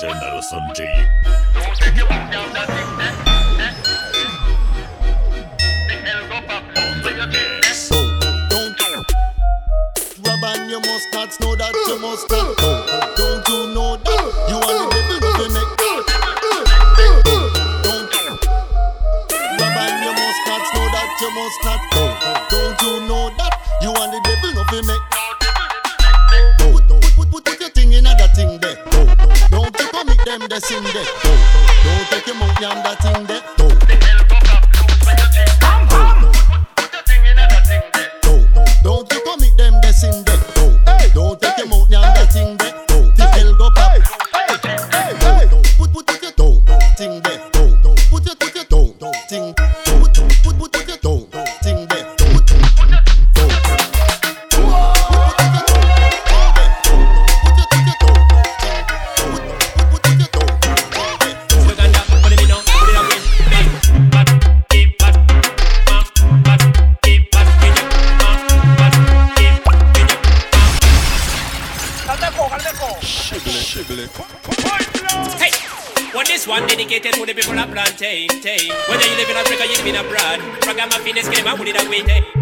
General Sanjay. On the mix. Rub and you must not know that you must not. Dedicated to the people of plantain. Whether you live in Africa, you live in abroad. Program Ragamuffin is game, I put it away,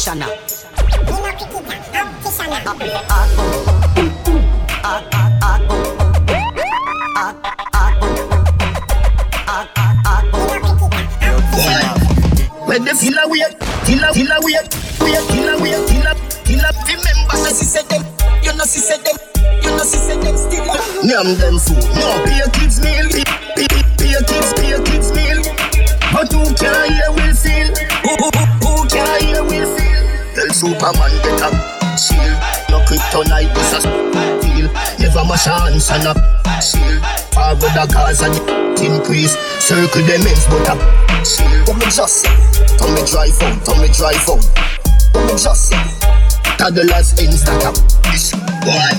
practitioner. When the killer wait, filler, filler wait, wait, filler wait, killer. filler. Remember, she said them, you know she said them, you know she said them still. Me Nyam them fool, no pay kids meal, pay kids, pay kids meal, but you can't. Superman get up, shield. No kryptonite is a feel. Never my chance and a shield. Forward the cause and increase. Circle them ends but a shield. Come me just, come me drive out, come me drive out. Come me just, toddlers ends that up. This boy.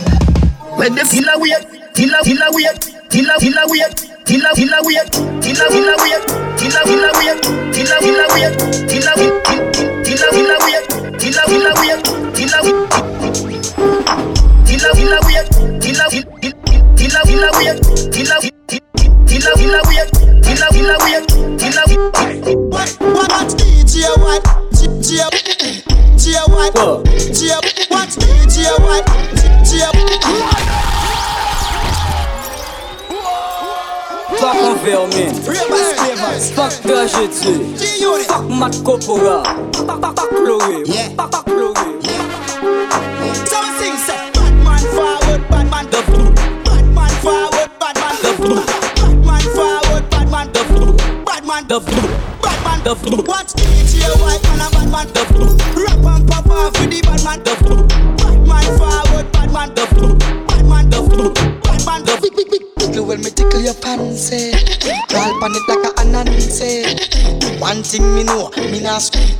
When they feel away, feel a feel away, feel away, feel away, feel a feel away, Fuck environment, fuck de G2 Fuck Matt Coppola, fuck Chloé, forward, Batman the blue forward, Watch DJ White a Batman the blue Rap and pop off with the Batman the blue Batman forward. Your pants, eh. Crawl pan it like a ananse, eh. One thing me know, me nah scream,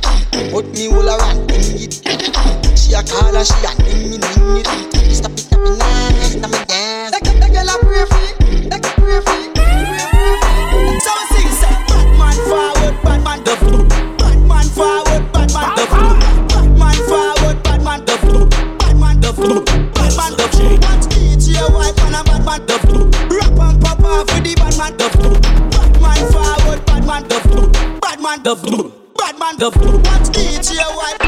but me all around in it. She a call and she a ding me ning it. Stop it, stop it, nah, stop me dance. The flu Batman The Watch DJ White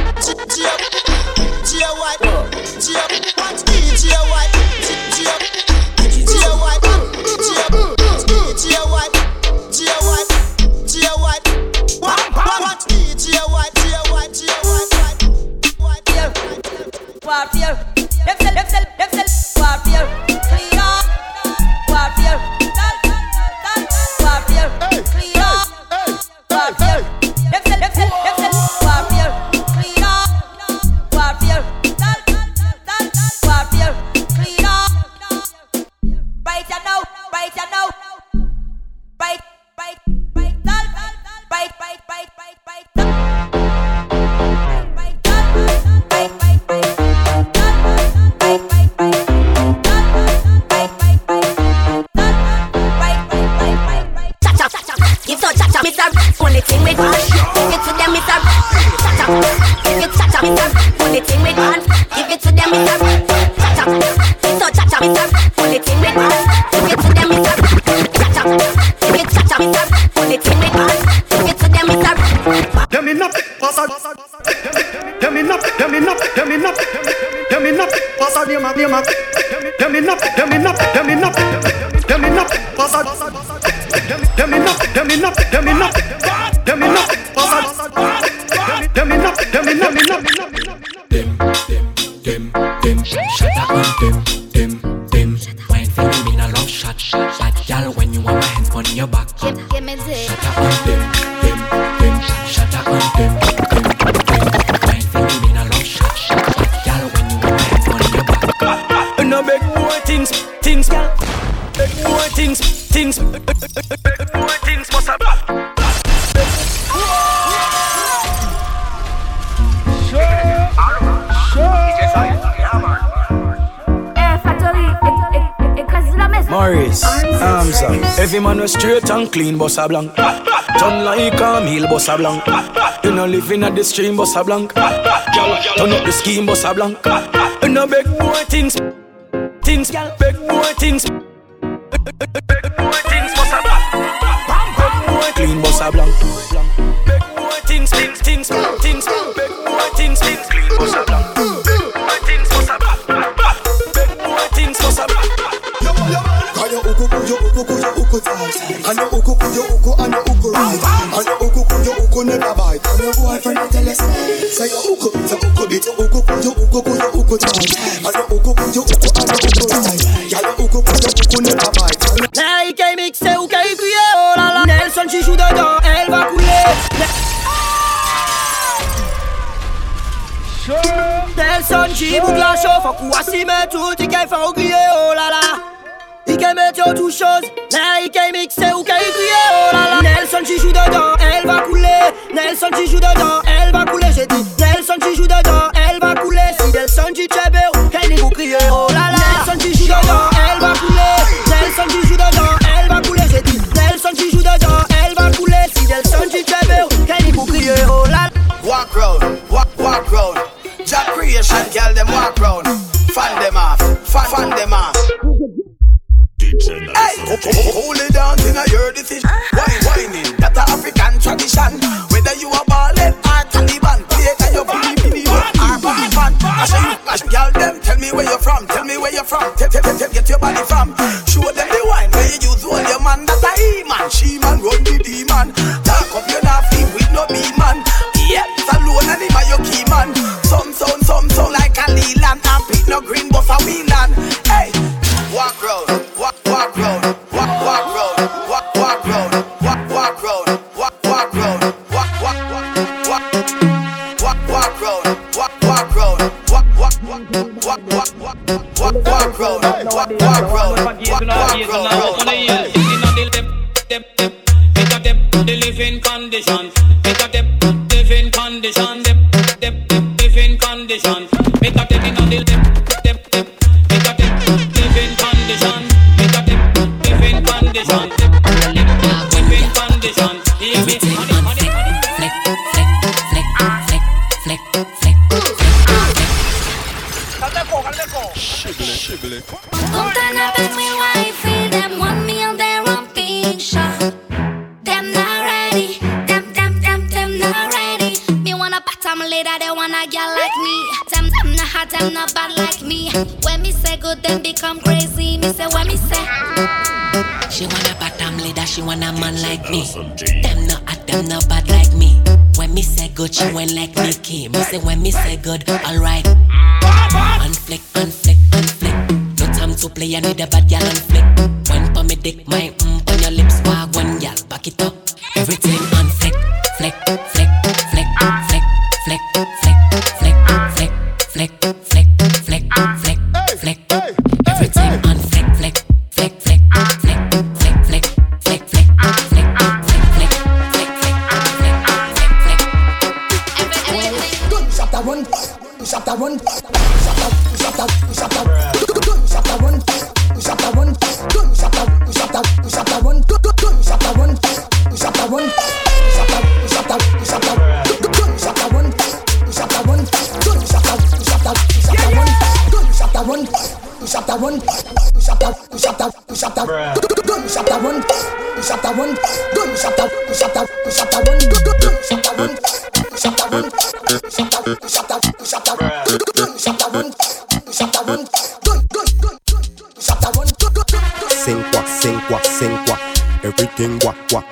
it in you to them, it's. Cha cha. Cha cha, it's. Put it in to them, it's cause la maison. Morris, Every man was straight and clean, boss a blank. Turn like a meal, boss a blank. You know living at the stream, boss a blank. Turn up the scheme, boss a blank. You know big boy things, things, big boy things. Big boy things, boss a blank. Big boy clean, boss a blank. Big boy things, things, things, things. Big boy things, things, clean, boss a blank. Uku kuyo uku tight And your uku kuyo uku and your uku right And your uku kuyo uku never bite. And your boyfriend they tell us Say your uku say uku bit your uku kuyo uku kuyo uku tight And your uku kuyo uku and your uku right Yeah your uku kuyo uku never bite. Nike mixé ou qu'elle crié, oh là là Nelson qui joue dedans, elle va couler Nelson qui boucle la chauffe, en coup à s'y mettre tout, il qu'elle fait au oh là là Il qu'elle met sur tout chose, mixé ou qu'elle crié, oh là là. Nelson qui joue dedans, elle va couler. Nelson qui joue dedans, elle va couler, j'ai dit. Nelson qui joue dedans, elle va couler. Nelson n'y vous crier, oh Hold it down till I hear the fish. Me say good, them become crazy. Me say when me say. She want a bottom leader, she want a man like me. Them no hot, them no bad like me. When me say good, she went like Nicki. Me say when me say good, alright. On fleek, unflick, on fleek. No time to play, I need a bad gal on fleek. When pa me dick, my mm on your lips, wag one gal, back it up. Everything on fleek, flick, flick, flick, flick, flick, flick, flick, flick, flick, flick, flick, that one, push up that, push up that, push up that, don't that one, push up that one, don't push up that, push up that, push up that one.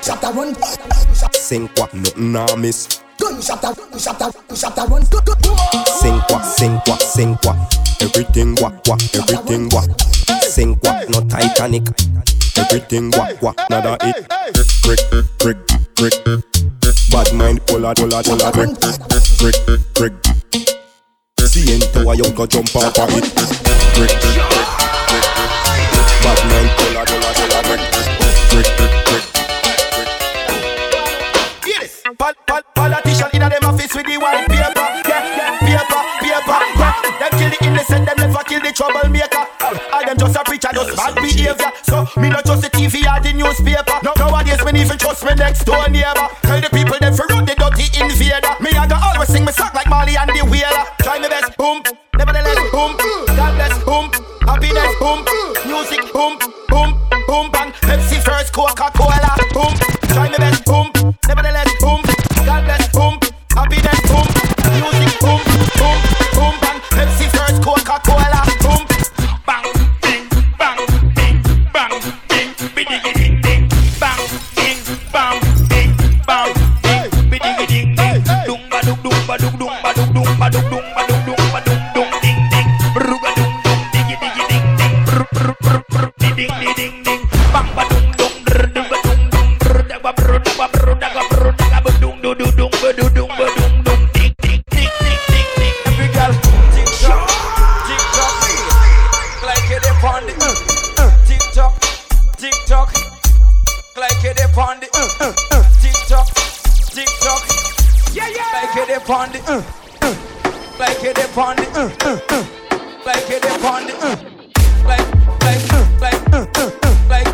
Shot a one. Sing quoi, nothing I miss. A, gunshot a, gunshot a one. Sing quoi, sing quoi, sing quoi. Everything what what, everything what. Sing quoi, no Titanic. Everything what what, nada it. Brick, brick, brick. Bad mind, pull pull pull pulla, brick, brick, brick. See into a young go jump off of it. Brick, brick, brick. Bad mind, boom. Music, boom, boom, boom, bang. Pepsi first, Coca-Cola, boom. Try my best, boom. Nevertheless, boom. God bless, boom. Happiness, boom. Music, boom, boom, boom, bang. Pepsi first, Coca-Cola, boom. Bang, ding, bang, ding, bang, ding, biddy, ding, ding, bang, ding, bang, ding, bang, ding, biddy, ding, ding. Dung ba dung dung ba dung dung ba dung it on the uh, uh. Like it on the uh, uh, uh. Like it on the uh. Like, like, uh, like, uh, uh. uh. Like,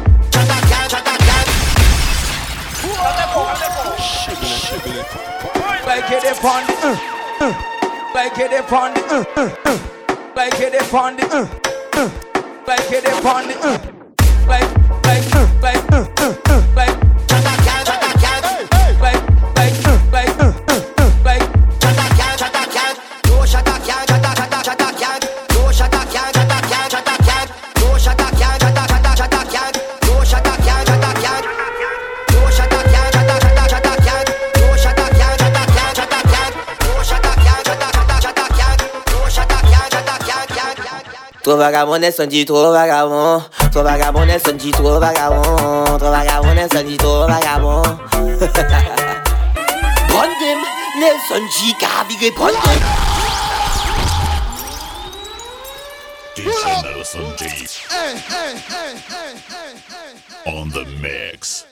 it on the uh, uh. Like it on uh, the uh, uh. Like it on the uh, uh. Like. vagabond, son dit trop vagabond. Trop vagabond, son dit trop vagabond. Trop vagabond, son dit trop vagabond. Prendem, Nelson J. Carabigre, prendem. Nelson J. On the mix.